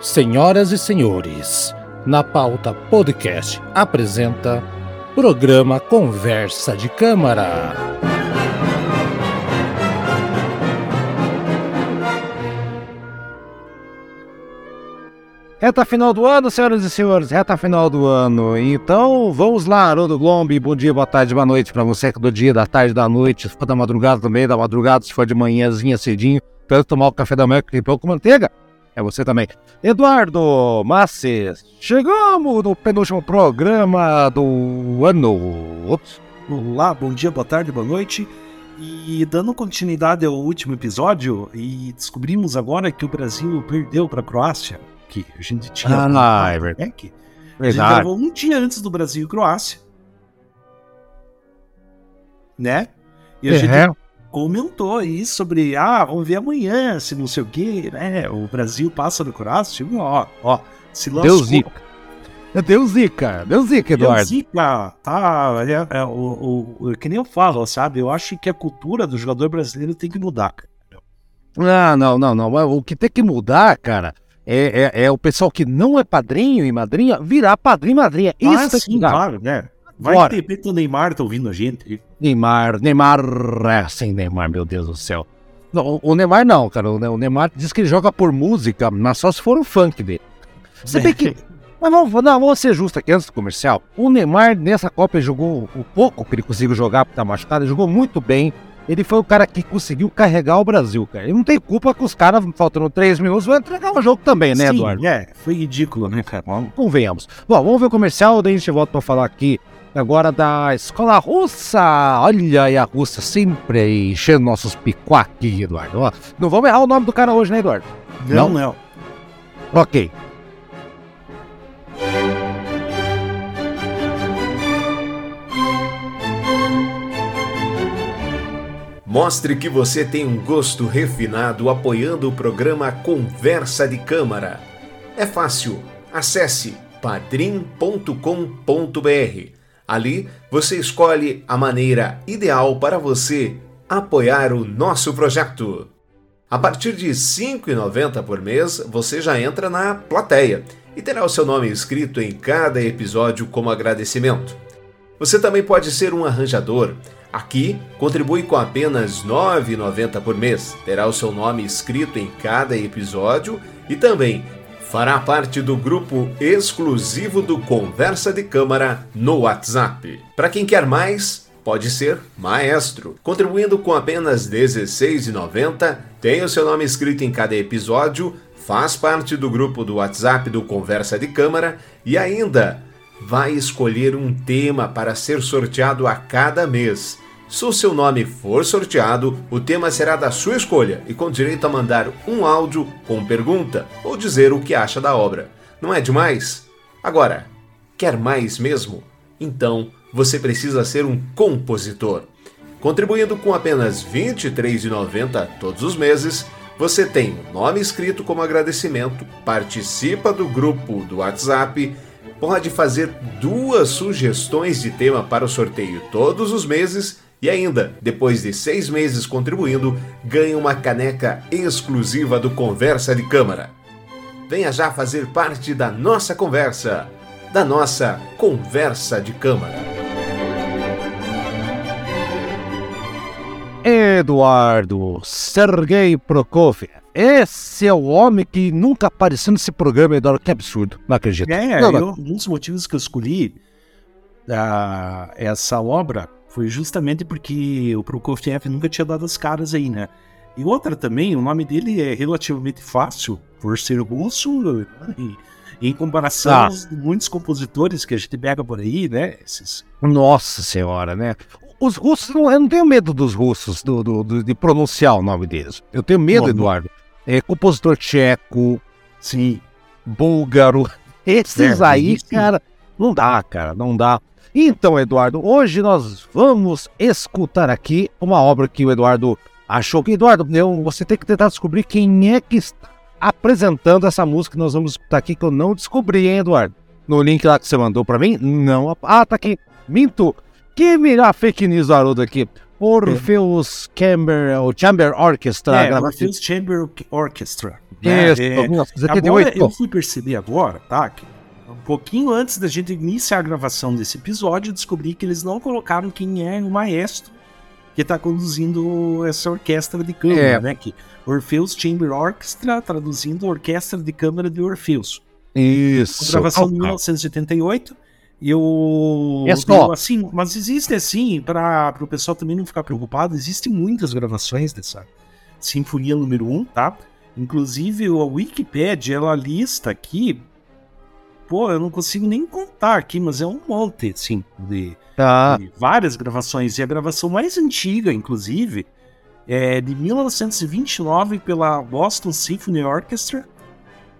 Senhoras e senhores, na pauta podcast apresenta programa Conversa de Câmara. Reta final do ano, senhoras e senhores, reta final do ano. Então, vamos lá, Haroldo Glombi, bom dia, boa tarde, boa noite para você que do dia, da tarde, da noite, se for da madrugada também, da madrugada, se for de manhãzinha cedinho, para tomar o café da manhã com pão com manteiga. É você também. Eduardo Masses, chegamos no penúltimo programa do ano. Ops. Olá, bom dia, boa tarde, boa noite. E dando continuidade ao último episódio, e descobrimos agora que o Brasil perdeu para a Croácia que a gente tinha. Ah, não, é verdade. É. A gente gravou um dia antes do Brasil e Croácia. Né? E a é. gente comentou aí sobre, ah, vamos ver amanhã, se não sei o quê, né? O Brasil passa no Croácia, ó, ó, se lascou. Deu zica. Deu zica, deu zica, Eduardo. Deu zica, tá, é, é, o, o, que nem eu falo, sabe? Eu acho que a cultura do jogador brasileiro tem que mudar, cara. Ah, não, não, não. O que tem que mudar, cara, é, é, é, o pessoal que não é padrinho e madrinha virar padrinho e madrinha. Ah, Isso sim, claro, né? Vai Bora. de repente o Neymar tá ouvindo a gente. Neymar, Neymar, é sem Neymar, meu Deus do céu. Não, o Neymar não, cara. O Neymar diz que ele joga por música, mas só se for o funk dele. Você vê que. Mas vamos, não, vamos ser justos aqui antes do comercial. O Neymar nessa Copa jogou o pouco que ele conseguiu jogar porque tá machucado, ele jogou muito bem. Ele foi o cara que conseguiu carregar o Brasil, cara. Ele não tem culpa que os caras, faltando três minutos, vão entregar o jogo também, né, Sim, Eduardo? É, foi ridículo, né, cara? Convenhamos. Bom, vamos ver o comercial, daí a gente volta pra falar aqui agora da escola russa. Olha aí a Rússia sempre enchendo nossos picuá aqui, Eduardo. Ó, não vamos errar o nome do cara hoje, né, Eduardo? Não, não. não. Ok. Mostre que você tem um gosto refinado apoiando o programa Conversa de Câmara. É fácil. Acesse padrim.com.br. Ali você escolhe a maneira ideal para você apoiar o nosso projeto. A partir de R$ 5,90 por mês, você já entra na plateia e terá o seu nome escrito em cada episódio como agradecimento. Você também pode ser um arranjador Aqui, contribui com apenas R$ 9,90 por mês. Terá o seu nome escrito em cada episódio e também fará parte do grupo exclusivo do Conversa de Câmara no WhatsApp. Para quem quer mais, pode ser maestro. Contribuindo com apenas R$ 16,90, tem o seu nome escrito em cada episódio, faz parte do grupo do WhatsApp do Conversa de Câmara e ainda vai escolher um tema para ser sorteado a cada mês. Se o seu nome for sorteado, o tema será da sua escolha e com direito a mandar um áudio com pergunta ou dizer o que acha da obra. Não é demais? Agora, quer mais mesmo? Então você precisa ser um compositor. Contribuindo com apenas R$ 23,90 todos os meses, você tem o nome escrito como agradecimento, participa do grupo do WhatsApp pode fazer duas sugestões de tema para o sorteio todos os meses e ainda, depois de seis meses contribuindo, ganha uma caneca exclusiva do Conversa de Câmara. Venha já fazer parte da nossa conversa, da nossa Conversa de Câmara. Eduardo Sergei Prokofiev esse é o homem que nunca apareceu nesse programa, Eduardo. Que absurdo. Não acredito. É, não, não. Eu, um dos motivos que eu escolhi uh, essa obra foi justamente porque o Prokofiev nunca tinha dado as caras aí, né? E outra também, o nome dele é relativamente fácil, por ser russo, e, em comparação ah. aos muitos compositores que a gente pega por aí, né? Esses... Nossa senhora, né? Os russos, eu não tenho medo dos russos, do, do, do de pronunciar o nome deles. Eu tenho medo, Bom, Eduardo é, compositor tcheco, sim, búlgaro. Esses é, aí, sim. cara, não dá, cara, não dá. Então, Eduardo, hoje nós vamos escutar aqui uma obra que o Eduardo achou que. Eduardo, eu, você tem que tentar descobrir quem é que está apresentando essa música que nós vamos escutar aqui, que eu não descobri, hein, Eduardo? No link lá que você mandou para mim, não. Ah, tá aqui. Minto. Que mirar fake news do Haroldo aqui. Orpheus Chamber, Chamber Orchestra. É, Orpheus Chamber Orchestra. Né? Isso, é, 1978. Agora, eu fui perceber agora, tá? Que um pouquinho antes da gente iniciar a gravação desse episódio, eu descobri que eles não colocaram quem é o maestro que está conduzindo essa orquestra de câmara, é. né? Que Orpheus Chamber Orchestra, traduzindo Orquestra de Câmara de Orpheus. Isso. gravação oh, de 1978. E eu. É só. assim, mas existe assim, para o pessoal também não ficar preocupado, existem muitas gravações dessa Sinfonia número 1, tá? Inclusive a Wikipedia, ela lista aqui. Pô, eu não consigo nem contar aqui, mas é um monte, assim, de, tá. de várias gravações. E a gravação mais antiga, inclusive, é de 1929 pela Boston Symphony Orchestra,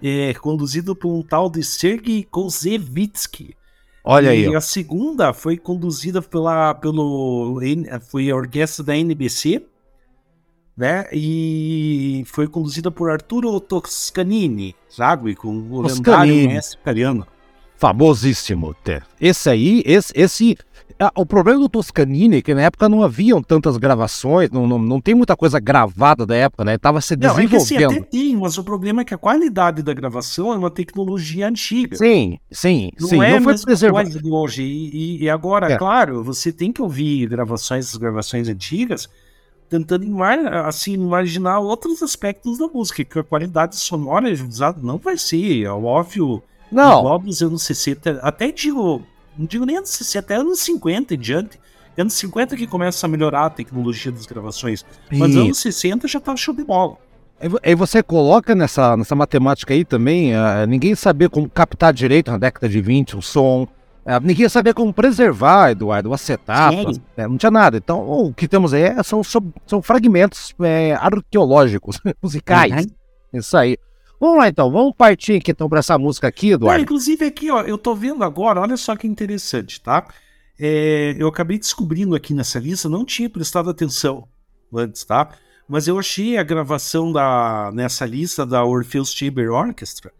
é, conduzido por um tal de Sergei Kozevitsky. Olha e aí. E a segunda foi conduzida pela pelo foi a orquestra da NBC, né? E foi conduzida por Arturo Toscanini, sabe? Com o lendário mestre italiano. Famosíssimo. Esse aí, esse, esse o problema do Toscanini é que na época não haviam tantas gravações, não, não, não tem muita coisa gravada da época, né? Tava se desenvolvendo. Não, é que, assim, até tem, mas o problema é que a qualidade da gravação é uma tecnologia antiga. Sim, sim, não sim. É não foi preservado. de hoje. E, e agora, é. claro, você tem que ouvir gravações, gravações antigas, tentando assim, imaginar outros aspectos da música, que a qualidade sonora usada não vai ser, é óbvio. Não. Igual dos anos 60, até digo não digo nem anos 60, até anos 50 em diante. Anos 50 que começa a melhorar a tecnologia das gravações. Mas anos 60 já tá show de bola. Aí você coloca nessa, nessa matemática aí também, uh, ninguém sabia como captar direito na década de 20 um som, ninguém sabia como preservar, Eduardo, o acetato, né, não tinha nada. Então, o que temos aí é, são, são fragmentos é, arqueológicos, musicais. Uhum. Isso aí. Vamos lá então, vamos partir aqui então para essa música aqui, Eduardo. Não, inclusive aqui, ó, eu tô vendo agora, olha só que interessante, tá? É, eu acabei descobrindo aqui nessa lista, não tinha prestado atenção antes, tá? Mas eu achei a gravação da, nessa lista da Orpheus Chamber Orchestra,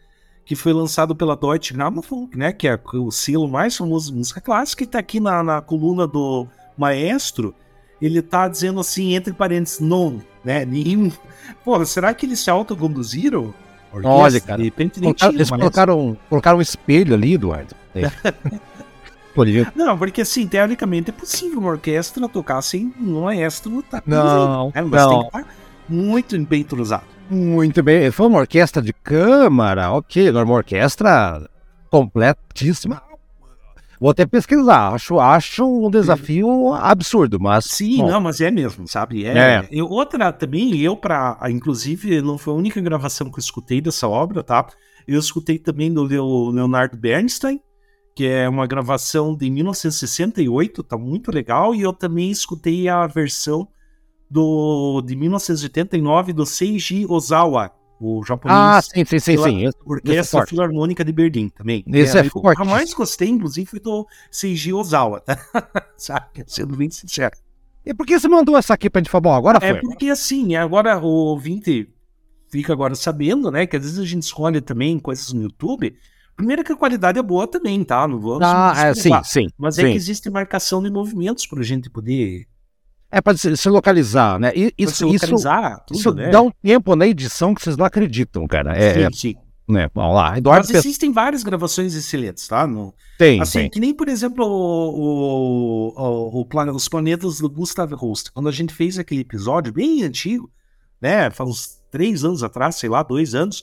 que foi lançado pela Deutsche Grammophon, né? Que é o selo mais famoso de música clássica, e tá aqui na, na coluna do maestro, ele tá dizendo assim, entre parênteses, não, né? Nenhum. Pô, será que eles se autoconduziram? Orquestra, Olha, cara. De repente nem colocaram, eles colocaram, colocaram um espelho ali, Eduardo. É. não, porque assim, teoricamente é possível uma orquestra tocar sem um maestro tá Não, né? Mas não. tem que estar muito bem entrosado. Muito bem. Foi uma orquestra de câmara, ok. Agora uma orquestra completíssima Vou até pesquisar. Acho, acho um desafio absurdo, mas. Sim, bom. não, mas é mesmo, sabe? É. é. Eu, outra também, eu, para. Inclusive, não foi a única gravação que eu escutei dessa obra, tá? Eu escutei também do Leonardo Bernstein, que é uma gravação de 1968, tá muito legal. E eu também escutei a versão do de 1989 do Seiji Ozawa, o japonês. Ah, sim, sim, sim, sim. Orquestra Filarmônica de Berlim também. Esse é, é forte. O que mais gostei, inclusive, foi do Seiji Ozawa, tá? Sabe? Sendo bem sincero. E por que você mandou essa aqui pra gente falar? Bom, agora é foi. É porque assim, agora o ouvinte fica agora sabendo, né? Que às vezes a gente escolhe também coisas no YouTube. Primeiro que a qualidade é boa também, tá? Não vou. Ah, é, sim, sim. Mas sim. é que existe marcação de movimentos pra gente poder é para se, se, localizar, né? E, isso, localizar, isso, tudo, isso né? dá um tempo na edição que vocês não acreditam, cara. É, sim, é, sim. Né? Vamos lá. Eduardo Mas existem várias gravações excelentes, tá? No, tem, assim, tem. que nem, por exemplo, o, o, o, o, os planetas do Gustav Holst. Quando a gente fez aquele episódio bem antigo, né? Faz uns três anos atrás, sei lá, dois anos.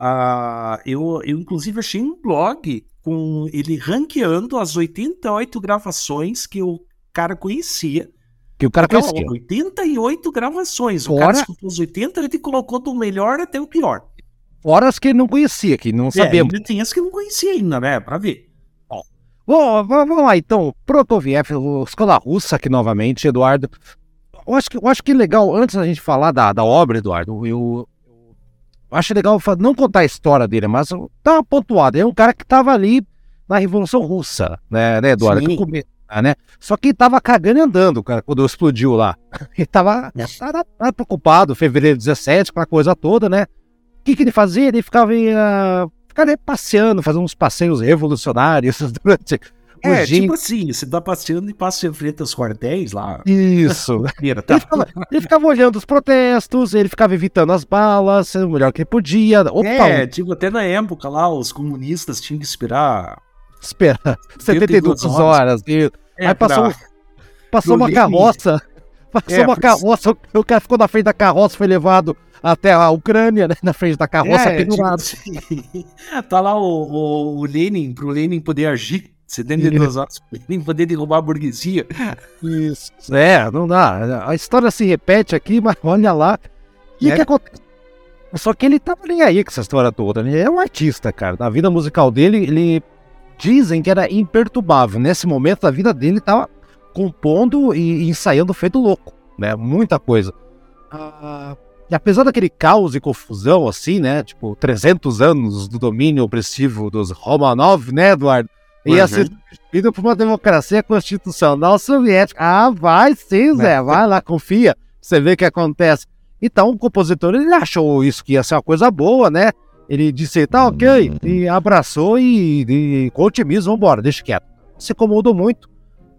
Uh, eu, eu, inclusive, achei um blog com ele ranqueando as 88 gravações que o cara conhecia que o cara então, conhecia. 88 gravações. O Fora... cara escutou os 88 e colocou do melhor até o pior. Fora as que ele não conhecia, que não é, sabemos. Tem as que não conhecia ainda, né? Pra ver. Bom, vamos lá então. Protoviev, escola russa aqui novamente, Eduardo. Eu acho que, eu acho que legal, antes da gente falar da, da obra, Eduardo, eu, eu acho legal não contar a história dele, mas dar uma pontuada. É um cara que estava ali na Revolução Russa, né, né Eduardo? Sim. Ah, né? Só que ele tava cagando e andando, cara, quando explodiu lá. Ele tava, tava, tava preocupado, fevereiro 17, com a coisa toda, né? O que, que ele fazia? Ele ficava, uh, ficava passeando, fazendo uns passeios revolucionários durante É, tipo assim, você tá passeando e passa em frente aos quartéis lá. Isso. tá. ele, ficava, ele, ficava, olhando os protestos, ele ficava evitando as balas, o melhor que ele podia. Opa, é, tipo, até na época lá, os comunistas tinham que esperar. Esperar 72 horas. horas e, é, aí passou, passou uma carroça. Passou é, uma carroça, o cara ficou na frente da carroça, foi levado até a Ucrânia, né, na frente da carroça é, pendurado. Tipo assim, tá lá o, o, o Lenin, pro Lenin poder agir 72 horas nem poder derrubar a burguesia. Isso. É, não dá. A história se repete aqui, mas olha lá. E o é. que acontece? Só que ele tava nem aí com essa história toda. Ele é um artista, cara. Na vida musical dele, ele dizem que era imperturbável. Nesse momento da vida dele, tava compondo e ensaiando feito louco, né? Muita coisa. Ah, e apesar daquele caos e confusão, assim, né? Tipo, 300 anos do domínio opressivo dos Romanov, né, Eduardo? ia uhum. ser substituído por uma democracia constitucional soviética. Ah, vai sim, Zé, vai lá, confia. Você vê o que acontece. Então, o compositor, ele achou isso que ia ser uma coisa boa, né? Ele disse, tá ok, e abraçou e, e com otimismo, vambora, deixa quieto. Se incomodou muito.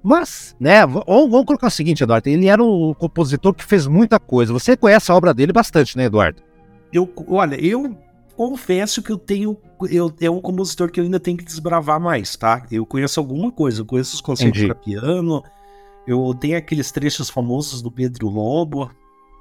Mas, né, vamos, colocar o seguinte, Eduardo, ele era um compositor que fez muita coisa. Você conhece a obra dele bastante, né, Eduardo? Eu, olha, eu confesso que eu tenho. Eu, é um compositor que eu ainda tenho que desbravar mais, tá? Eu conheço alguma coisa, eu conheço os conceitos para piano, eu tenho aqueles trechos famosos do Pedro Lobo.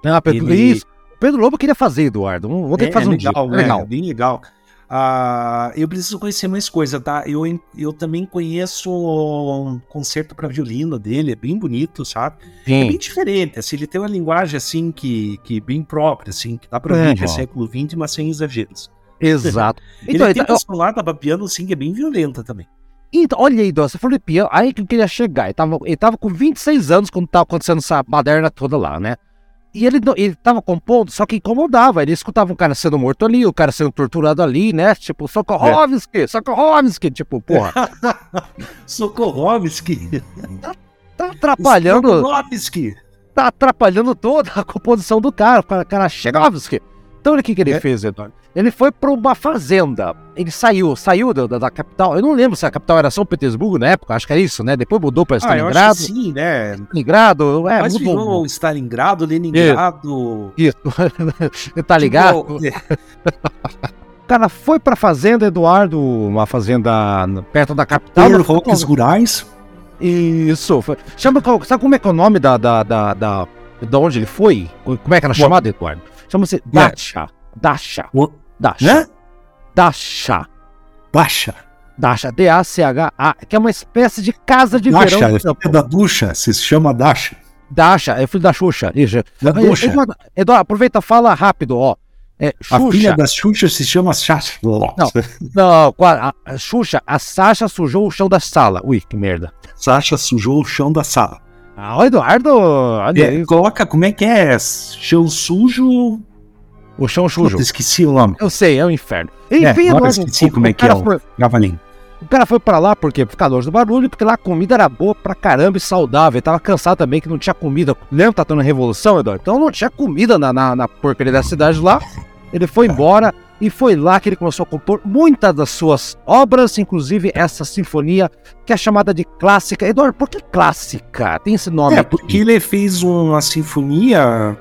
Ah, Pedro, ele... isso. Pedro Lobo queria fazer, Eduardo. Vou ter é, que fazer um legal, dia. É, legal. bem legal. Uh, eu preciso conhecer mais coisa, tá? Eu, eu também conheço um concerto para violino dele, é bem bonito, sabe? Sim. É bem diferente, assim, ele tem uma linguagem assim que, que bem própria, assim, que dá pra é, ver que é século XX, mas sem exageros. Exato. então, ele tem então, uma sonata pra piano, assim, que é bem violenta também. Então, olha aí, você falou de piano, aí que eu queria chegar. Ele tava, ele tava com 26 anos quando tava acontecendo essa baderna toda lá, né? E ele, ele tava compondo, só que incomodava. Ele escutava um cara sendo morto ali, o cara sendo torturado ali, né? Tipo, Sokorovski, é. Sokorovski, tipo, porra. Sokorovski. Tá, tá atrapalhando. Sokorovski. Tá atrapalhando toda a composição do cara. O cara Chegovski. Então, o que, que ele é. fez, Eduardo? Ele foi para uma fazenda. Ele saiu, saiu da, da, capital. Eu não lembro se a capital era São Petersburgo na época, acho que era isso, né? Depois mudou para Stalingrado. Ah, sim, né? Stalingrado, é, Mas mudou. virou Stalingrado, Leningrado. Isso. tá ligado? Tipo, o cara foi pra fazenda, Eduardo, uma fazenda perto da capital. Roques Rurais. Isso. Chama, sabe como é que é o nome da, da, da, da, da onde ele foi? Como é que era chamado, Eduardo? Chama-se Dacha. Dasha. Dasha. Né? Dasha. Dasha. Dasha. D-A-C-H-A. Que é uma espécie de casa de Dasha, verão. Dasha. É da ducha. Se chama Dasha. Dasha. É filho da Xuxa. Isso. Da Xuxa. Eduardo, Eduardo, aproveita fala rápido, ó. É, Xuxa. A filha da Xuxa se chama Sasha. Não, não a, a Xuxa, a Sasha sujou o chão da sala. Ui, que merda. Sasha sujou o chão da sala. Ah, o Eduardo. Olha é, coloca, como é que é? Chão sujo, o chão sujo. esqueci o nome. Eu sei, é o inferno. Enfim, é, agora esqueci como é que é o foi, Gavalim. O cara foi pra lá porque por causa do barulho, porque lá a comida era boa pra caramba e saudável. Ele tava cansado também que não tinha comida. Lembra que tá tendo revolução, Eduardo? Então não tinha comida na, na, na porcaria da cidade lá. Ele foi embora e foi lá que ele começou a compor muitas das suas obras, inclusive essa sinfonia que é chamada de clássica. Eduardo, por que clássica? Tem esse nome. É, aqui. porque ele fez uma sinfonia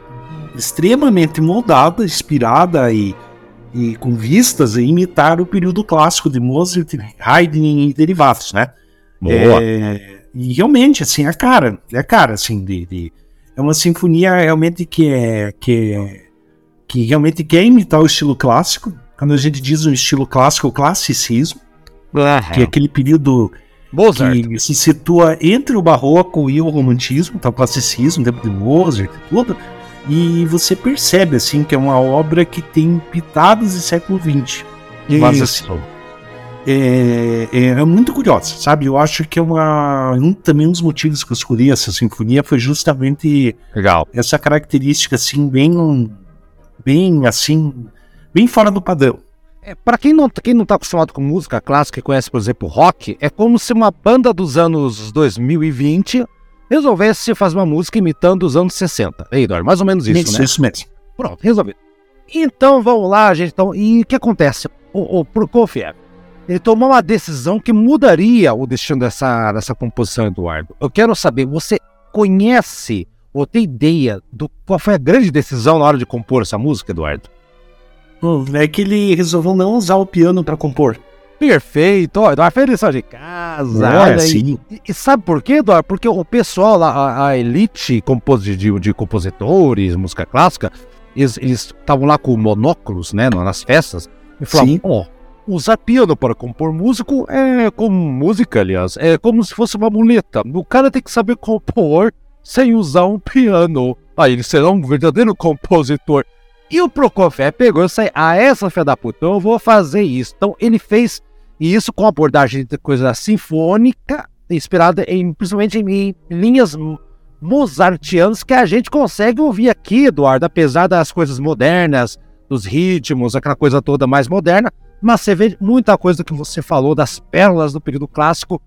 extremamente moldada, inspirada e, e com vistas a imitar o período clássico de Mozart, Haydn e derivados, né? Boa. É, e realmente, assim, é cara, é cara, assim, de, de, é uma sinfonia realmente que é, que é, que realmente quer imitar o estilo clássico. Quando a gente diz o estilo clássico, o classicismo, que é aquele período Mozart. que se situa entre o barroco e o romantismo, então o classicismo, tempo de Mozart e tudo. E você percebe, assim, que é uma obra que tem pitadas de século XX. Mas, assim, é, é, é, muito curiosa, sabe? Eu acho que é uma. Um, também um dos motivos que eu escolhi essa sinfonia foi justamente Legal. essa característica, assim, bem. Bem, assim. Bem fora do padrão. É, para quem não, quem não tá acostumado com música clássica e conhece, por exemplo, rock, é como se uma banda dos anos 2020 resolvesse fazer uma música imitando os anos 60. Ei, Dor, mais ou menos isso, isso né? Isso mesmo. Pronto, resolvido. Então vamos lá, gente. Então, e o que acontece? O, o Prokofiev, ele tomou uma decisão que mudaria o destino dessa, dessa composição, Eduardo. Eu quero saber, você conhece ou tem ideia do qual foi a grande decisão na hora de compor essa música, Eduardo? Hum, é que ele resolveu não usar o piano para compor. Perfeito, ó, Eduardo fez lição de casa. É, sim. E, e, sabe por quê, Eduardo? Porque o pessoal lá, a, a elite de, de, de, compositores, música clássica, eles estavam lá com monóculos, né, nas festas, e falavam, ó, oh, usar piano para compor músico é como música, aliás, é como se fosse uma muleta. O cara tem que saber compor sem usar um piano. Aí ele será um verdadeiro compositor. E o Prokofiev pegou e saiu, ah, essa fé da puta, eu vou fazer isso. Então ele fez isso com abordagem de coisa sinfônica, inspirada em, principalmente em, linhas mozartianas que a gente consegue ouvir aqui, Eduardo, apesar das coisas modernas, dos ritmos, aquela coisa toda mais moderna, mas você vê muita coisa que você falou das pérolas do período clássico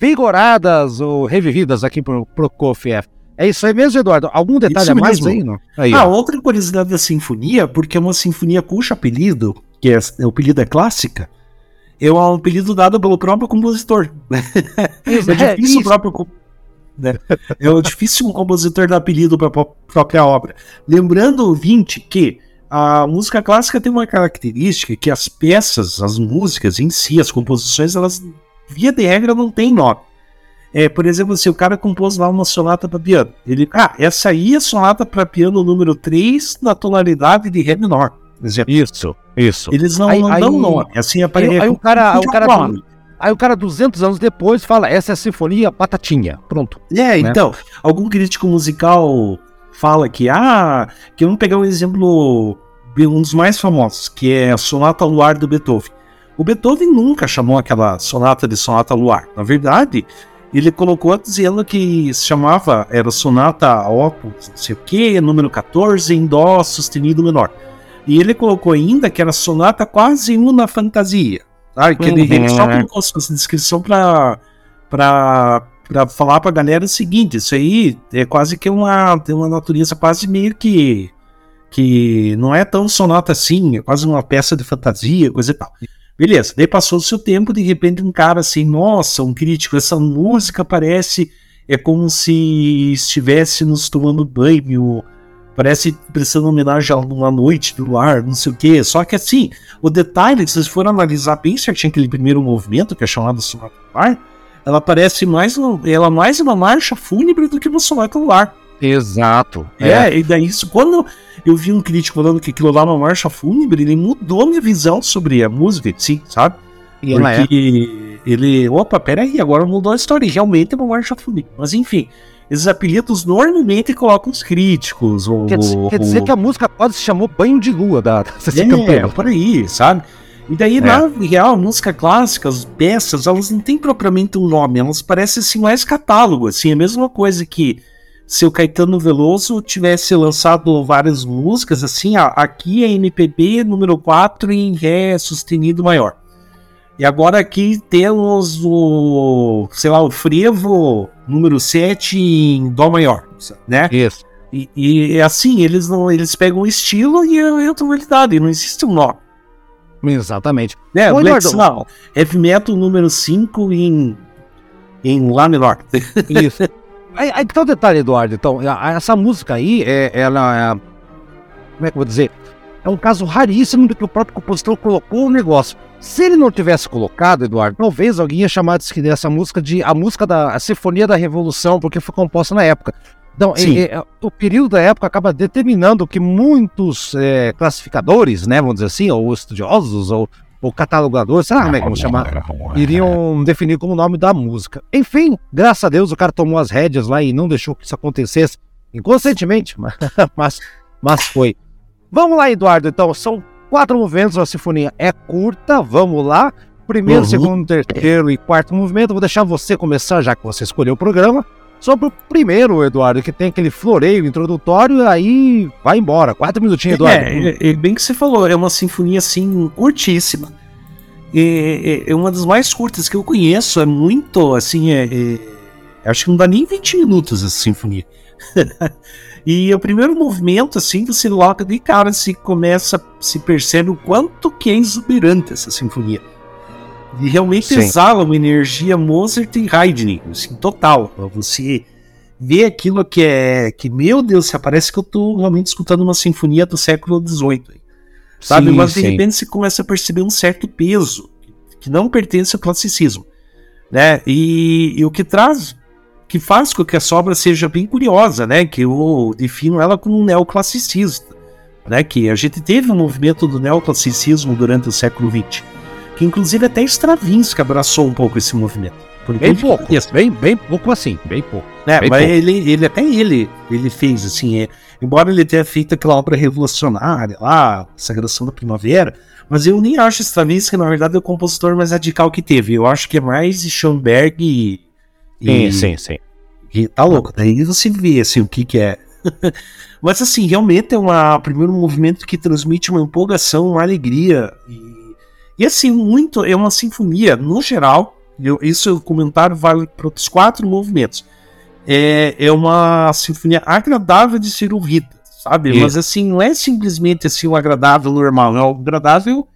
revigoradas ou revividas aqui por Prokofiev. É isso aí mesmo, Eduardo? Algum detalhe a mais aí, não? Aí, ah, ó. outra curiosidade da sinfonia, porque é uma sinfonia cujo apelido, que é, o apelido é clássica, é um apelido dado pelo próprio compositor. é difícil é, o próprio né? É difícil um compositor dar apelido para a própria obra. Lembrando, ouvinte, que a música clássica tem uma característica que as peças, as músicas em si, as composições, elas, via de regra, não têm nome. É, por exemplo, se o cara compôs lá uma sonata para piano, ele, ah, essa aí é sonata para piano número 3 na tonalidade de Ré menor. Isso, isso. Eles não, aí, não aí, dão nome. Assim aparece. Aí, aí, o cara, o cara aí o cara 200 anos depois fala, essa é a sinfonia Batatinha. Pronto. É, né? então, algum crítico musical fala que, ah, que vamos pegar um exemplo, um dos mais famosos, que é a Sonata Luar do Beethoven. O Beethoven nunca chamou aquela sonata de Sonata Luar. Na verdade, ele colocou dizendo que se chamava, era sonata opus, não sei o que, número 14 em dó sustenido menor. E ele colocou ainda que era sonata quase uma fantasia. Sabe? Que ele, ele, só uhum. colocou essa descrição para para para falar para a galera o seguinte, isso aí é quase que uma tem uma natureza quase meio que que não é tão sonata assim, é quase uma peça de fantasia, coisa e tal. Beleza, daí passou o seu tempo, de repente um cara assim, nossa, um crítico, essa música parece, é como se estivesse nos tomando banho, parece prestando homenagem a uma noite do ar, não sei o que. Só que assim, o detalhe, se vocês forem analisar bem certinho aquele primeiro movimento, que é chamado sonata do ar, ela parece mais, ela é mais uma marcha fúnebre do que uma sonata do ar. Exato. É, é, e daí isso, quando eu vi um crítico falando que aquilo lá é uma marcha fúnebre, ele mudou minha visão sobre a música, sim, sabe? E Porque é. ele, opa, peraí, agora mudou a história, e realmente é uma marcha fúnebre. Mas enfim, esses apelidos normalmente colocam os críticos. Ou, quer, dizer, quer dizer que a música quase se chamou Banho de Lua da, da é, campanha. por aí, sabe? E daí, é. na real, música clássica, as peças, elas não têm propriamente um nome, elas parecem assim mais catálogo, assim, é a mesma coisa que se o Caetano Veloso tivesse lançado várias músicas, assim, ó, aqui é MPB número 4 em Ré sustenido maior. E agora aqui temos o, sei lá, o Frevo número 7 em Dó maior, né? Isso. E, e assim, eles não eles pegam o estilo e a tonalidade, não existe um nó. Exatamente. É, Ô, Black Snow, Heavy Metal número 5 em, em Lá menor. Isso. Aí, aí tá o detalhe, Eduardo. Então, essa música aí, é, ela é. Como é que eu vou dizer? É um caso raríssimo do que o próprio compositor colocou o negócio. Se ele não tivesse colocado, Eduardo, talvez alguém ia chamar dessa música de a música da a Sinfonia da Revolução, porque foi composta na época. Então, é, é, o período da época acaba determinando que muitos é, classificadores, né, vamos dizer assim, ou estudiosos, ou ou catalogador, sei lá como é que vamos chamar, iriam definir como nome da música. Enfim, graças a Deus o cara tomou as rédeas lá e não deixou que isso acontecesse inconscientemente, mas, mas foi. Vamos lá, Eduardo, então, são quatro movimentos, a sinfonia é curta, vamos lá. Primeiro, uhum. segundo, terceiro e quarto movimento, vou deixar você começar, já que você escolheu o programa. Sobre o primeiro, Eduardo, que tem aquele floreio introdutório, aí vai embora. Quatro minutinhos, Eduardo. É, é, é bem que você falou, é uma sinfonia assim, curtíssima. É, é, é, uma das mais curtas que eu conheço, é muito assim, é, é acho que não dá nem 20 minutos essa sinfonia. e o primeiro movimento, assim, você logo de cara se começa, se percebe o quanto que é exuberante essa sinfonia. E realmente Sim. exala uma energia Mozart e Haydn, assim, total. Você vê aquilo que é. que, meu Deus, se parece que eu tô realmente escutando uma sinfonia do século XVIII. Sabe? Sim, Mas de sim. repente você começa a perceber um certo peso que não pertence ao classicismo. Né? E, e o que traz que faz com que essa obra seja bem curiosa, né? Que eu defino ela como um neoclassicista, né? Que a gente teve um movimento do neoclassicismo durante o século XX, que inclusive até Stravinsky abraçou um pouco esse movimento. Bem pouco, bem, bem pouco assim, bem pouco. É, bem mas pouco. Ele, ele até ele, ele fez assim, é, embora ele tenha feito aquela obra revolucionária lá, Sagração da Primavera, mas eu nem acho Stravinsky, na verdade, o compositor mais radical que teve. Eu acho que é mais Schoenberg e Sim, sim, sim. E tá louco. Daí você vê assim, o que, que é. Mas assim, realmente é um primeiro movimento que transmite uma empolgação, uma alegria. E, e assim, muito. É uma sinfonia, no geral. Eu, isso o comentário vale para os quatro movimentos. É, é uma sinfonia agradável de ser ouvida, sabe? Mas assim, não é simplesmente assim um agradável normal, é um agradável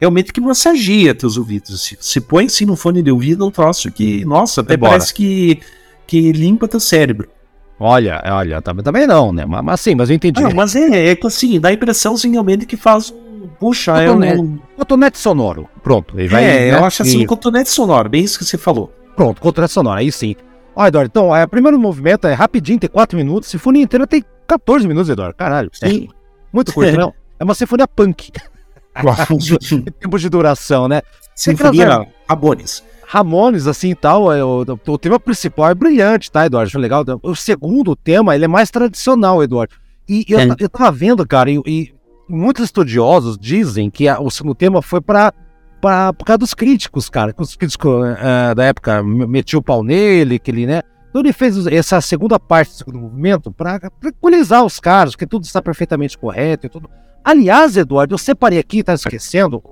realmente que massageia teus ouvidos. Assim. Se põe assim no fone de ouvido, é um troço que, nossa, até Embora. parece que, que limpa teu cérebro. Olha, olha, também, também não, né? Mas, mas sim, mas eu entendi. Não, mas é, é que assim, dá a impressão assim, realmente que faz Puxa, é um. Cotonete sonoro. Pronto. Ele vai, é, né? eu acho assim, e... um cotonete sonoro, bem isso que você falou. Pronto, cotonete sonoro, aí sim. Ó, Eduardo, então, é, o primeiro movimento é rapidinho, tem 4 minutos. Sinfonia inteira tem 14 minutos, Eduardo. Caralho. Sim. É, muito curto, não. É uma sinfonia punk. tempo de duração, né? Sinfonia Ramones. Ramones, assim, tal, é, o, o, tema principal é brilhante, tá, Eduardo? Acho legal. O segundo tema, ele é mais tradicional, Eduardo. E eu, é. eu tava vendo, cara, e, e, muitos estudiosos dizem que a, o segundo tema foi para pra, por causa dos críticos, cara. Os críticos uh, da época metiam o pau nele, que ele, né? Então ele fez essa segunda parte do segundo movimento para tranquilizar os caras, que tudo está perfeitamente correto e tudo. Aliás, Eduardo, eu separei aqui, tá esquecendo,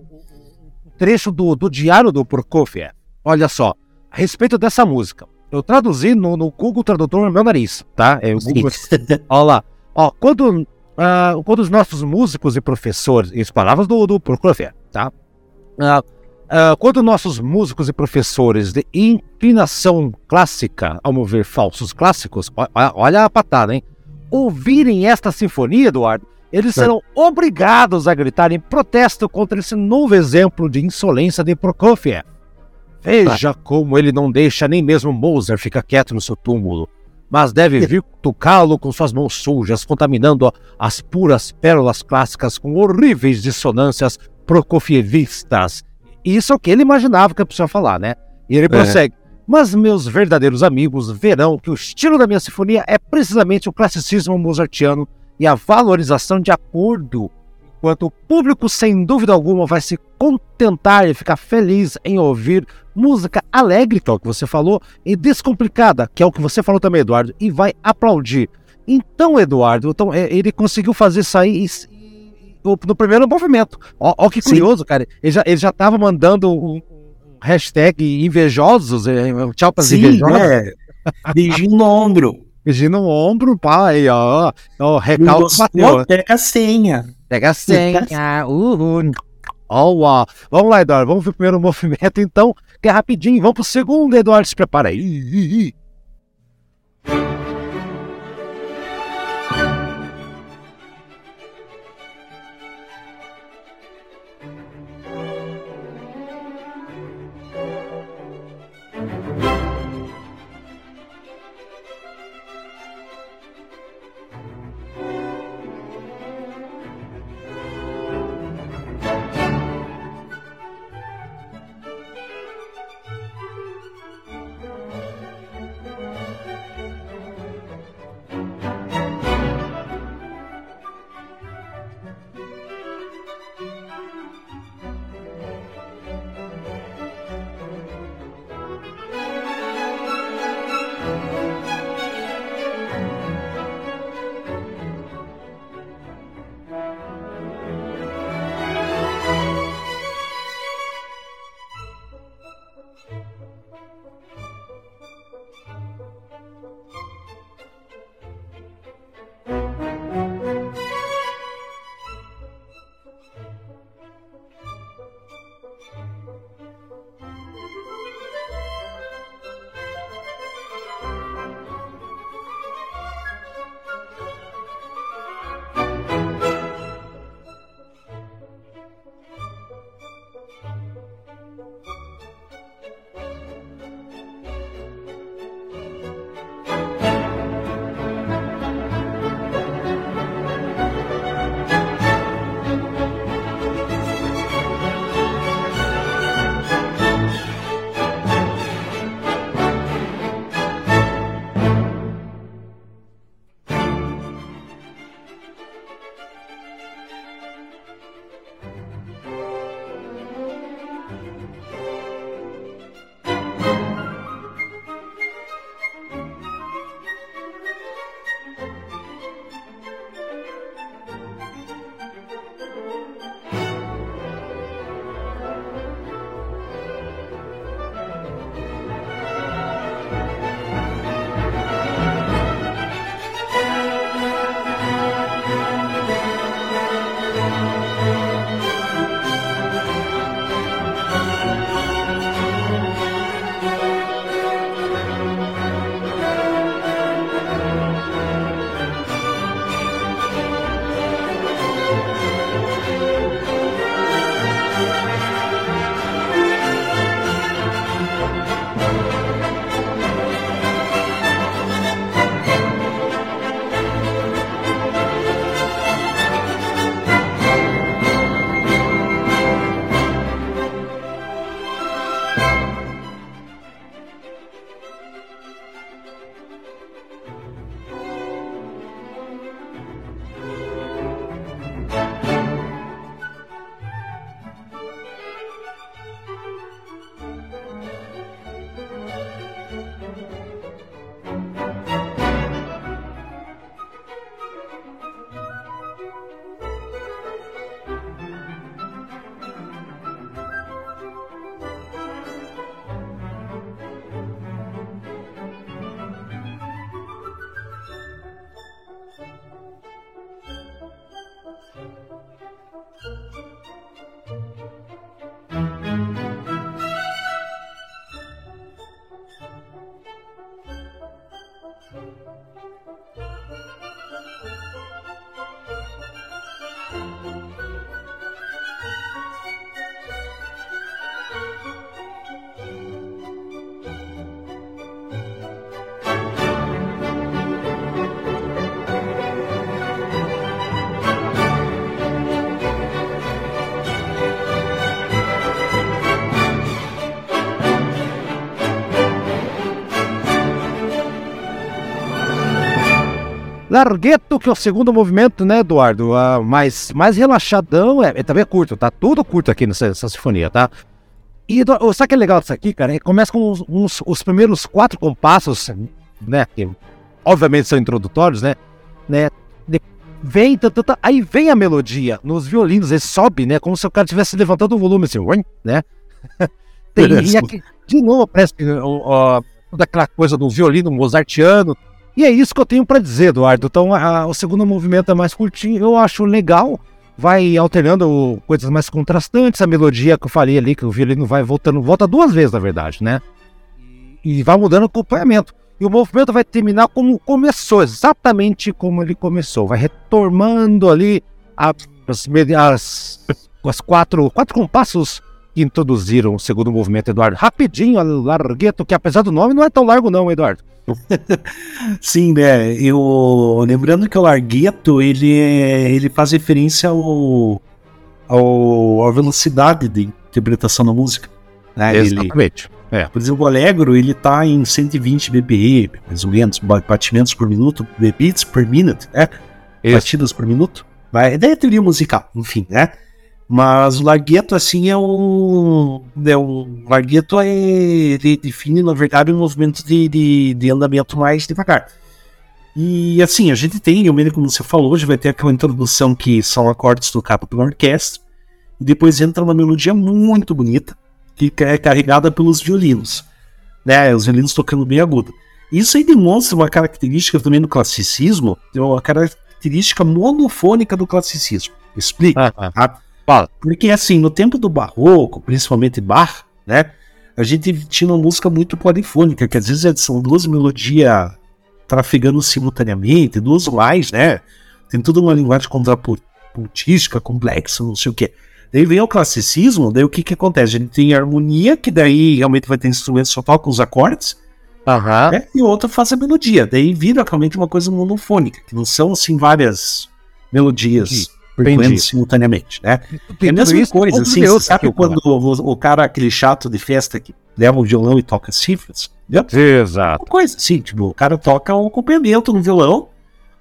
um trecho do, do diário do Prokofiev. Olha só, a respeito dessa música. Eu traduzi no, no Google Tradutor no meu nariz, tá? É o Google. Olha lá. Ó, quando, uh, quando os nossos músicos e professores, as palavras do, do Prokofiev, tá? Uh, uh, quando nossos músicos e professores de inclinação clássica, ao mover falsos clássicos, olha a patada, hein? Ouvirem esta sinfonia, Eduardo, eles serão obrigados a gritar em protesto contra esse novo exemplo de insolência de Prokofiev. Veja como ele não deixa nem mesmo Mozart ficar quieto no seu túmulo, mas deve vir tocá-lo com suas mãos sujas, contaminando as puras pérolas clássicas com horríveis dissonâncias prokofievistas. Isso é o que ele imaginava que eu precisava falar, né? E ele é. prossegue. Mas meus verdadeiros amigos verão que o estilo da minha sinfonia é precisamente o classicismo mozartiano e a valorização de acordo, enquanto o público, sem dúvida alguma, vai se contentar e ficar feliz em ouvir música alegre, que é o que você falou, e descomplicada, que é o que você falou também, Eduardo, e vai aplaudir. Então, Eduardo, então, é, ele conseguiu fazer aí no primeiro movimento. Ó, ó que curioso, Sim. cara. Ele já, ele já tava mandando um, hashtag invejosos, é, tchau para invejosos. É. Beijinho no ombro. Beijinho no ombro, pá, aí, ó. ó recalque bateu. Pega a senha. Pega a senha. Uhul. Ó, uau. Vamos lá, Eduardo. Vamos ver o primeiro movimento, então, que é rapidinho. Vamos pro segundo, Eduardo. Se prepara aí. Largueto, que é o segundo movimento, né, Eduardo? Uh, mais, mais relaxadão, é, é, também é curto, tá? Tudo curto aqui nessa, nessa sinfonia, tá? E Eduardo, sabe o que é legal disso aqui, cara? É, começa com uns, uns, os primeiros quatro compassos, né? Que obviamente são introdutórios, né? né vem, tata, aí vem a melodia nos violinos, ele sobe, né? Como se o cara estivesse levantando o volume assim, né? Tem, aqui, de novo, parece que ó, toda aquela coisa do violino mozartiano e é isso que eu tenho para dizer, Eduardo. Então, a, o segundo movimento é mais curtinho, eu acho legal. Vai alternando coisas mais contrastantes, a melodia que eu falei ali, que o violino vai voltando, volta duas vezes, na verdade, né? E vai mudando o acompanhamento. E o movimento vai terminar como começou, exatamente como ele começou. Vai retomando ali as, as, as quatro, quatro compassos que introduziram o segundo movimento, Eduardo. Rapidinho, largueto, que apesar do nome não é tão largo não, Eduardo. Sim, né? Eu lembrando que o largueto ele ele faz referência ao, ao à velocidade de interpretação da música. Né? Exatamente. Ele, é. Por exemplo, o Allegro ele tá em 120 BPM, mais ou menos, batimentos por minuto, beats per minute, né? Isso. Batidas por minuto. Daí é teoria musical, enfim, né? Mas o largueto, assim, é um. É um largueto é, ele define, na verdade, um movimento de, de, de andamento mais devagar. E assim, a gente tem, o meio como você falou, hoje vai ter aquela introdução que são acordes tocados pela orquestra, e depois entra uma melodia muito bonita, que é carregada pelos violinos, né? Os violinos tocando bem agudo. Isso aí demonstra uma característica também do classicismo, uma característica monofônica do classicismo. Explica. Ah, ah. Fala. Porque assim, no tempo do barroco, principalmente Bach, né? A gente tinha uma música muito polifônica, que às vezes são duas melodias trafegando simultaneamente, duas mais, né? Tem toda uma linguagem contrapuntística, complexa, não sei o quê. Daí vem o classicismo, daí o que que acontece? A gente tem harmonia, que daí realmente vai ter instrumentos só tocam os acordes, uhum. né? e outra faz a melodia. Daí vira realmente uma coisa monofônica, que não são assim várias melodias percorrendo simultaneamente, né? É a mesma isso, coisa, assim, Deus, sabe quando o, o, cara, aquele chato de festa que leva o violão e toca cifras? Entendeu? Exato. Uma coisa assim, tipo, o cara toca um acompanhamento no violão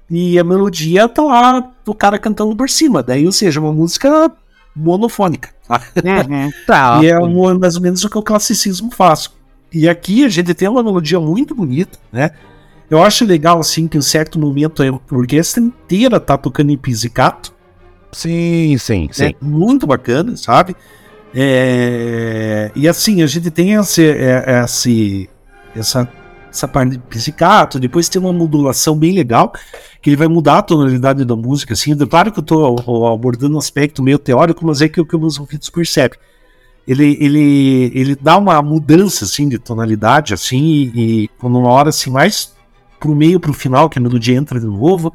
e a melodia tá lá do cara cantando por cima, daí, ou seja, uma música monofônica. Tá? Uhum, tá. e é um, mais ou menos o que o classicismo faz. E aqui a gente tem uma melodia muito bonita, né? Eu acho legal, assim, que em certo momento a orquestra inteira tá tocando em pizzicato, Sim, sim, sim. É muito bacana, sabe? É, e assim, a gente tem esse, é, esse, essa, essa parte de psicato, depois tem uma modulação bem legal, que ele vai mudar a tonalidade da música, assim. Claro que eu estou abordando um aspecto meio teórico, mas é que o que meus ouvidos percebem. Ele, ele, ele dá uma mudança, assim, de tonalidade, assim, e, e quando uma hora, assim, mais pro meio, pro final, que a melodia entra de novo,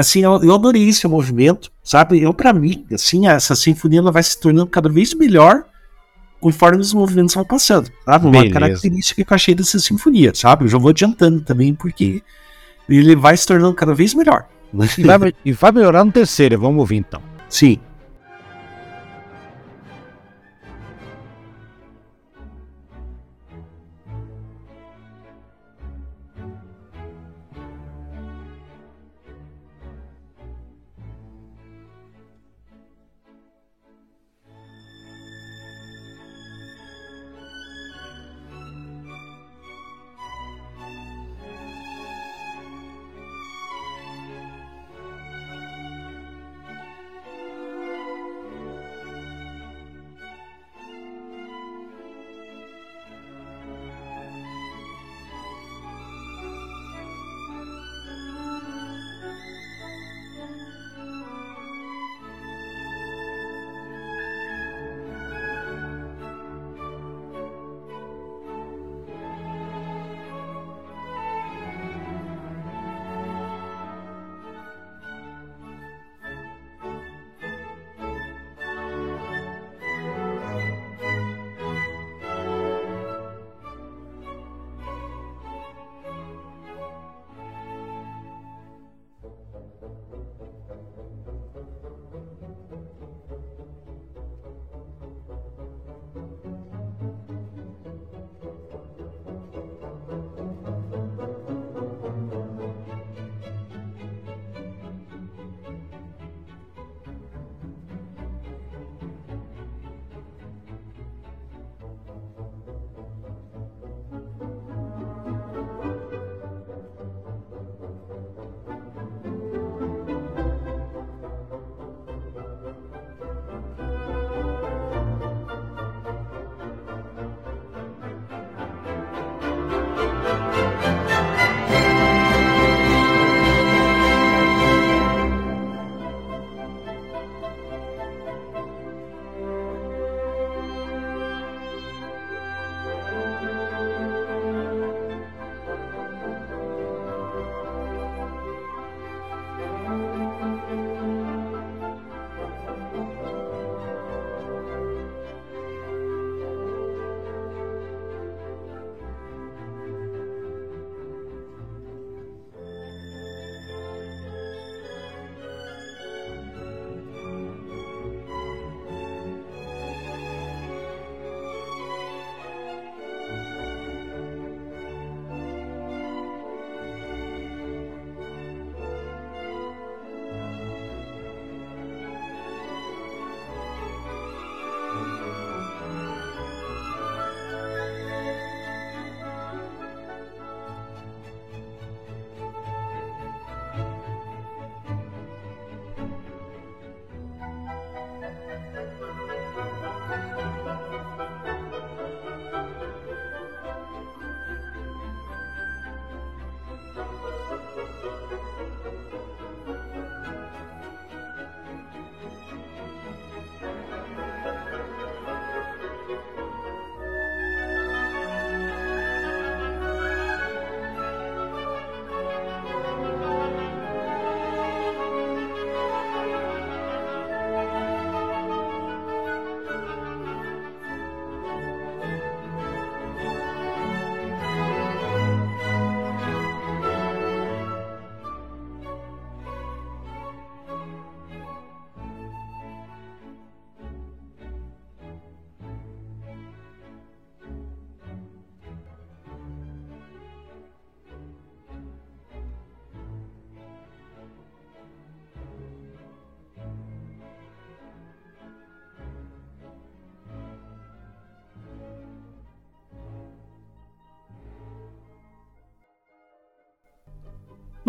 Assim, eu, eu adorei esse movimento, sabe? Eu, para mim, assim, essa sinfonia ela vai se tornando cada vez melhor conforme os movimentos vão passando, sabe? Uma Beleza. característica que eu achei dessa sinfonia, sabe? Eu já vou adiantando também, porque ele vai se tornando cada vez melhor. E vai, e vai melhorar no terceiro, vamos ouvir então. Sim.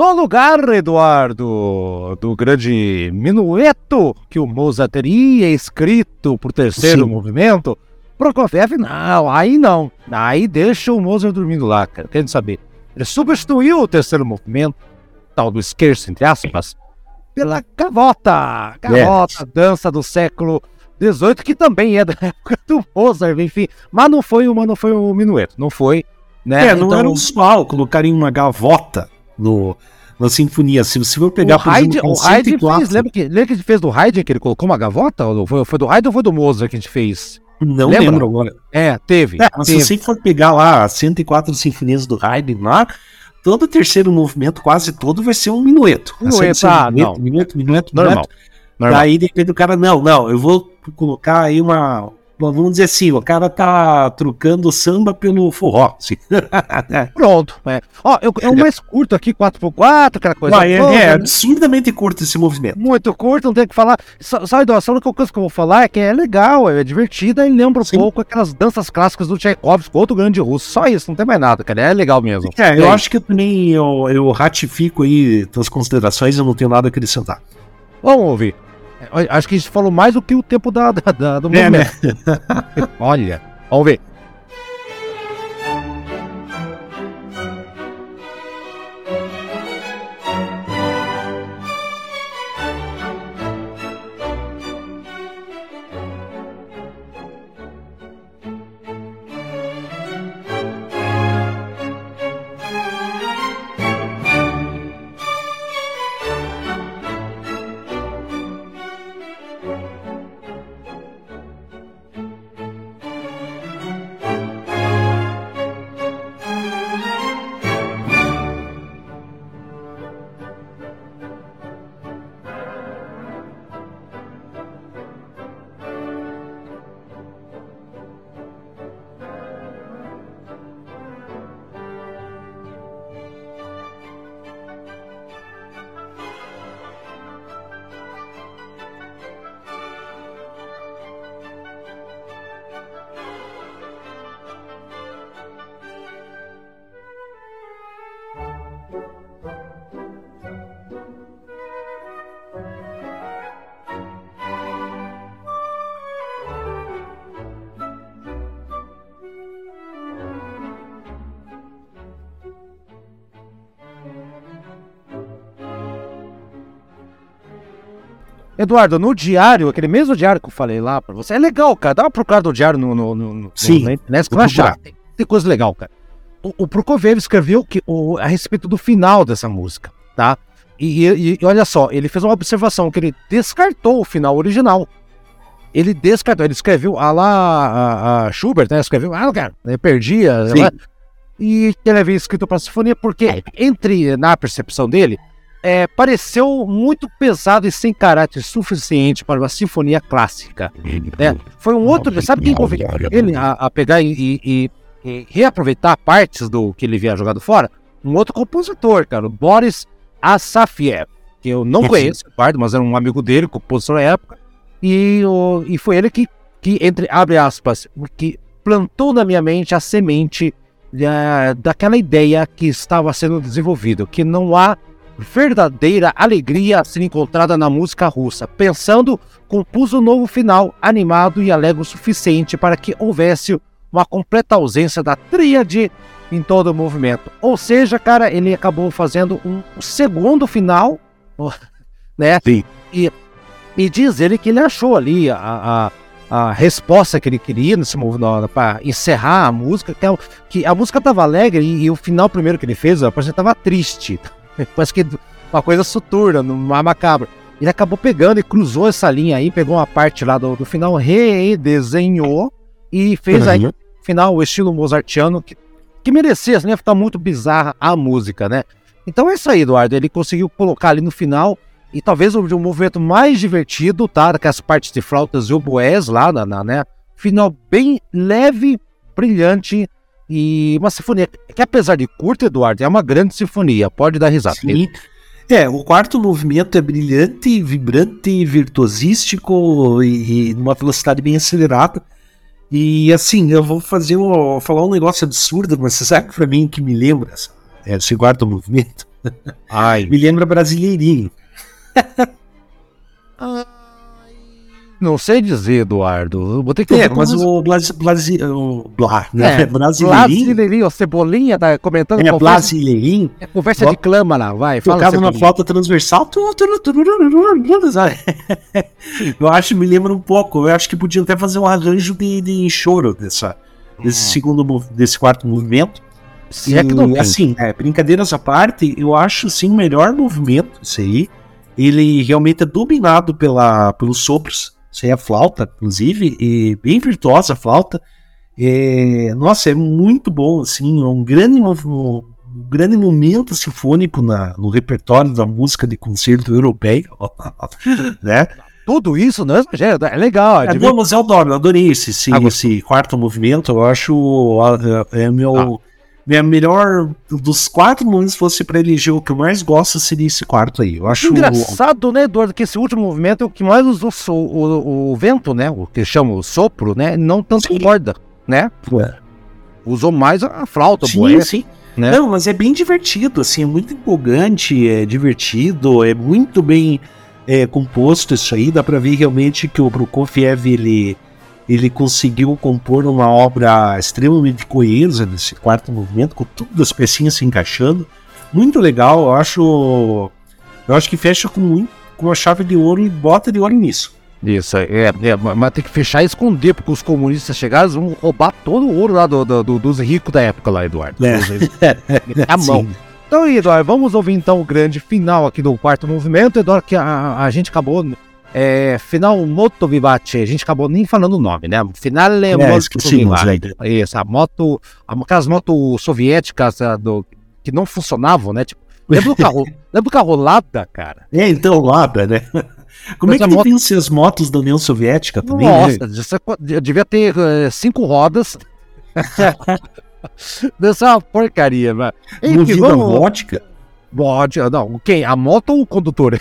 No lugar, Eduardo, do grande minueto que o Mozart teria escrito pro terceiro Sim. movimento, Prokofiev, não, aí não. Aí deixa o Mozart dormindo lá, cara, querendo saber. Ele substituiu o terceiro movimento, tal do scherzo, entre aspas, pela gavota. Gavota, dança do século XVIII, que também é da época do Mozart, enfim. Mas não foi, o- mas não foi o minueto, não foi, né? É, não Então- era usual colocarem uma gavota no, na sinfonia. Se você for pegar, o por exemplo, o um Haydn 104, fez, lembra que, lembra que a gente fez do Haydn, que ele colocou uma gavota? Ou Foi, foi do Haydn ou foi do Mozart que a gente fez? Não Lembra? lembro agora. É, teve. É, mas se teve. você for pegar lá as 104 sinfonias do Haydn lá, todo o terceiro movimento, quase todo, vai ser um minueto. Minueto, Vai ser ah, minueto, não. minueto, minueto, Normal. minueto. normal. Daí, de repente, o cara, não, não, eu vou colocar aí uma. Vamos dizer assim, o cara tá trocando samba pelo forró. Assim. Pronto. É, Ó, eu- é o mais curto aqui, 4x4, aquela coisa. Ué, é, é né? absurdamente curto esse movimento. Muito curto, não tem o que falar. Só, só, a única coisa que eu vou falar é que é legal, é divertida e lembra um Sim. pouco aquelas danças clássicas do Tchaikovsky, outro grande russo. Só isso, não tem mais nada, cara. É legal mesmo. É, eu aí? acho que eu também eu, eu ratifico aí tuas considerações, eu não tenho nada a acrescentar. Vamos ouvir. Acho que a gente falou mais do que o tempo da, da- da- do É, movimento. Olha, vamos ver. Eduardo, no diário, aquele mesmo diário que eu falei lá pra você, é legal, cara. Dá uma procurada do diário no, no, no, no Sim, internet, que vai achar. Tem, tem coisa legal, cara. O, o Prokofiev escreveu que, o, a respeito do final dessa música, tá? E, e- e olha só, ele fez uma observação que ele descartou o final original. Ele descartou, ele escreveu a lá a, Schubert, né? Escreveu, ah, cara, perdia. Lá. E ele havia escrito para a sinfonia porque, entre na percepção dele, é, pareceu muito pesado e sem caráter suficiente para uma sinfonia clássica. né? Foi um outro, sabe quem convidou ele a, a pegar e, e- e- reaproveitar partes do que ele havia jogado fora? Um outro compositor, cara, Boris Asafiev, que eu não conheço, Eduardo, mas era um amigo dele, compositor na época, e, o- e foi ele que, que, entre abre aspas, que plantou na minha mente a semente eh, daquela ideia que estava sendo desenvolvida, que não há verdadeira alegria a ser encontrada na música russa. Pensando, compus um novo final animado e alegre o suficiente para que houvesse uma completa ausência da tríade em todo o movimento. Ou seja, cara, ele acabou fazendo um segundo final, né? Sim. E, e diz ele que ele achou ali a, a, a resposta que ele queria nesse movimento para encerrar a música, que a, que a música estava alegre e, e o final primeiro que ele fez, que estava triste. Parece que uma coisa soturna, uma macabra. Ele acabou pegando e cruzou essa linha aí, pegou uma parte lá do, do final, redesenhou e fez aí Uhum. final o estilo mozartiano que, que merecia, assim, ia ficar muito bizarra a música, né? Então é isso aí, Eduardo. Ele conseguiu colocar ali no final e talvez o, um movimento mais divertido, tá? Daquelas partes de flautas e oboés lá, na, na, né? Final bem leve, brilhante e uma sinfonia que apesar de curta, Eduardo, é uma grande sinfonia. Pode dar risada. Sim. É, o quarto movimento é brilhante, vibrante, virtuosístico e, e numa velocidade bem acelerada. E assim, eu vou fazer um, falar um negócio absurdo, mas você sabe pra mim que me lembra essa- esse quarto movimento? Ai. Me lembra Brasileirinho. Não sei dizer, Eduardo. Vou ter que É, mas o, Blasi, Blasi, o né? É, brasileirinho. Brasileirinho, Cebolinha tá comentando. É, Brasileirinho. É conversa de clama lá, vai. Fala Tocava na flauta transversal. eu acho, que me lembra um pouco. Eu acho que podiam até fazer um arranjo de, de choro dessa, desse hum. segundo, desse quarto movimento. Se é que não assim, é, brincadeiras à parte, eu acho sim o melhor movimento, isso aí. Ele realmente é dominado pela, pelos sopros isso aí é flauta, inclusive, e bem virtuosa a flauta. É, nossa, é muito bom, assim, é um grande, um, grande momento sinfônico na, no repertório da música de concerto europeu, né? Tudo isso, não é É legal. É, não, mas eu adoro, eu adorei esse, esse, ah, esse quarto movimento, eu acho é, é meu... Ah minha melhor dos quatro momentos fosse para eleger o que eu mais gosto seria esse quarto aí. Eu acho engraçado, né, Eduardo, que esse último movimento é o que mais usou o, o, o vento, né, o que chama o sopro, né, não tanto sim. corda, né? É. Usou mais a flauta, sim, boa, sim. Né? Não, mas é bem divertido, assim, é muito empolgante, é divertido, é muito bem é, composto isso aí. Dá para ver realmente que o Prokofiev ele ele conseguiu compor uma obra extremamente coesa nesse quarto movimento, com todas as pecinhas se encaixando. Muito legal, eu acho. Eu acho que fecha com, com a chave de ouro e bota de ouro nisso. Isso, é, é, mas tem que fechar e esconder, porque os comunistas chegaram vão roubar todo o ouro lá do, do, do dos ricos da época lá, Eduardo. É. a mão. Sim. Então, Eduardo, vamos ouvir então o grande final aqui do quarto movimento. Eduardo, que a, a gente acabou é, final Moto Vivace, a gente acabou nem falando o nome, né? Finale é, Moto Vivace. Isso, a moto, aquelas motos soviéticas a, do, que não funcionavam, né? Tipo, lembra do carro, lembra do carro Lada, cara? É, então Lada, né? Como Mas é que moto... tem as motos da União Soviética também? Né? Nossa, né? devia ter uh, cinco rodas. Dessa é uma porcaria, mano. Enfim, vamos... vodka? Vodka, não. Quem? A moto ou o condutor?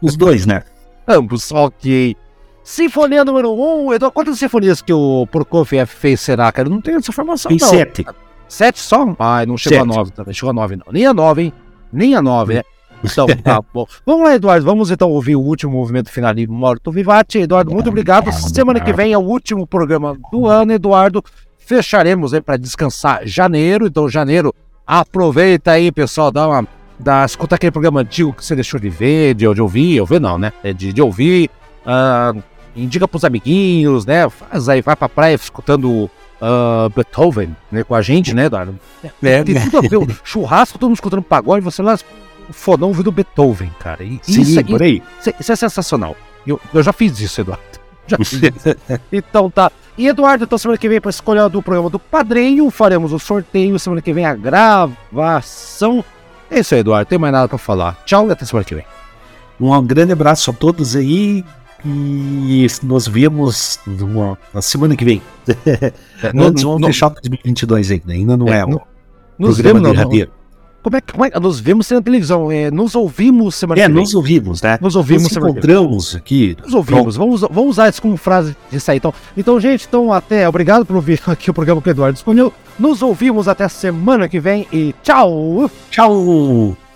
Os dois, né? Ambos, ok. Sinfonia número 1, um, Eduardo, quantas sinfonias que o Prokofiev fez será, cara? Não tenho essa informação, Tem não. sete. Sete só? Ai, não chegou sete. a nove também, chegou a nove não. Nem a nove, hein? Nem a nove, né? Então, tá bom. Vamos lá, Eduardo, vamos então ouvir o último movimento final de Morto Vivate. Eduardo, muito obrigado. Semana que vem é o último programa do ano, Eduardo. Fecharemos aí para descansar janeiro, então janeiro aproveita aí, pessoal, dá uma da escuta aquele programa antigo que você deixou de ver, de, de ouvir, ouvir não, né? É de, de ouvir, uh, indica pros amiguinhos, né? Faz aí, vai pra praia escutando uh, Beethoven, né? Com a gente, né, Eduardo? É, tem tudo a ver, churrasco, todo mundo escutando pagode, você lá, o fodão ouvindo Beethoven, cara. E, Sim, isso, por aí. Isso, isso, é sensacional. Eu, eu já fiz isso, Eduardo. Já fiz então tá. E Eduardo, então semana que vem, para escolher do programa do Padrinho, faremos o sorteio. Semana que vem a gravação é isso aí, Eduardo. Tem mais nada para falar. Tchau e até semana que vem. Um grande abraço a todos aí e nos vemos numa, na semana que vem. É, Antes vamos fechar 2022 ainda, ainda não é, é o nos programa vemos, de radio. Como é, que, como é Nos vemos na televisão, é, nos ouvimos semana é, que vem. É, nos ouvimos, né? Nos ouvimos nos encontramos aqui. Nos ouvimos, vamos, vamos usar isso como frase de sair. Então, então, gente, então até, obrigado por ouvir aqui o programa que o Eduardo escolheu. Nos ouvimos até semana que vem e tchau! Tchau!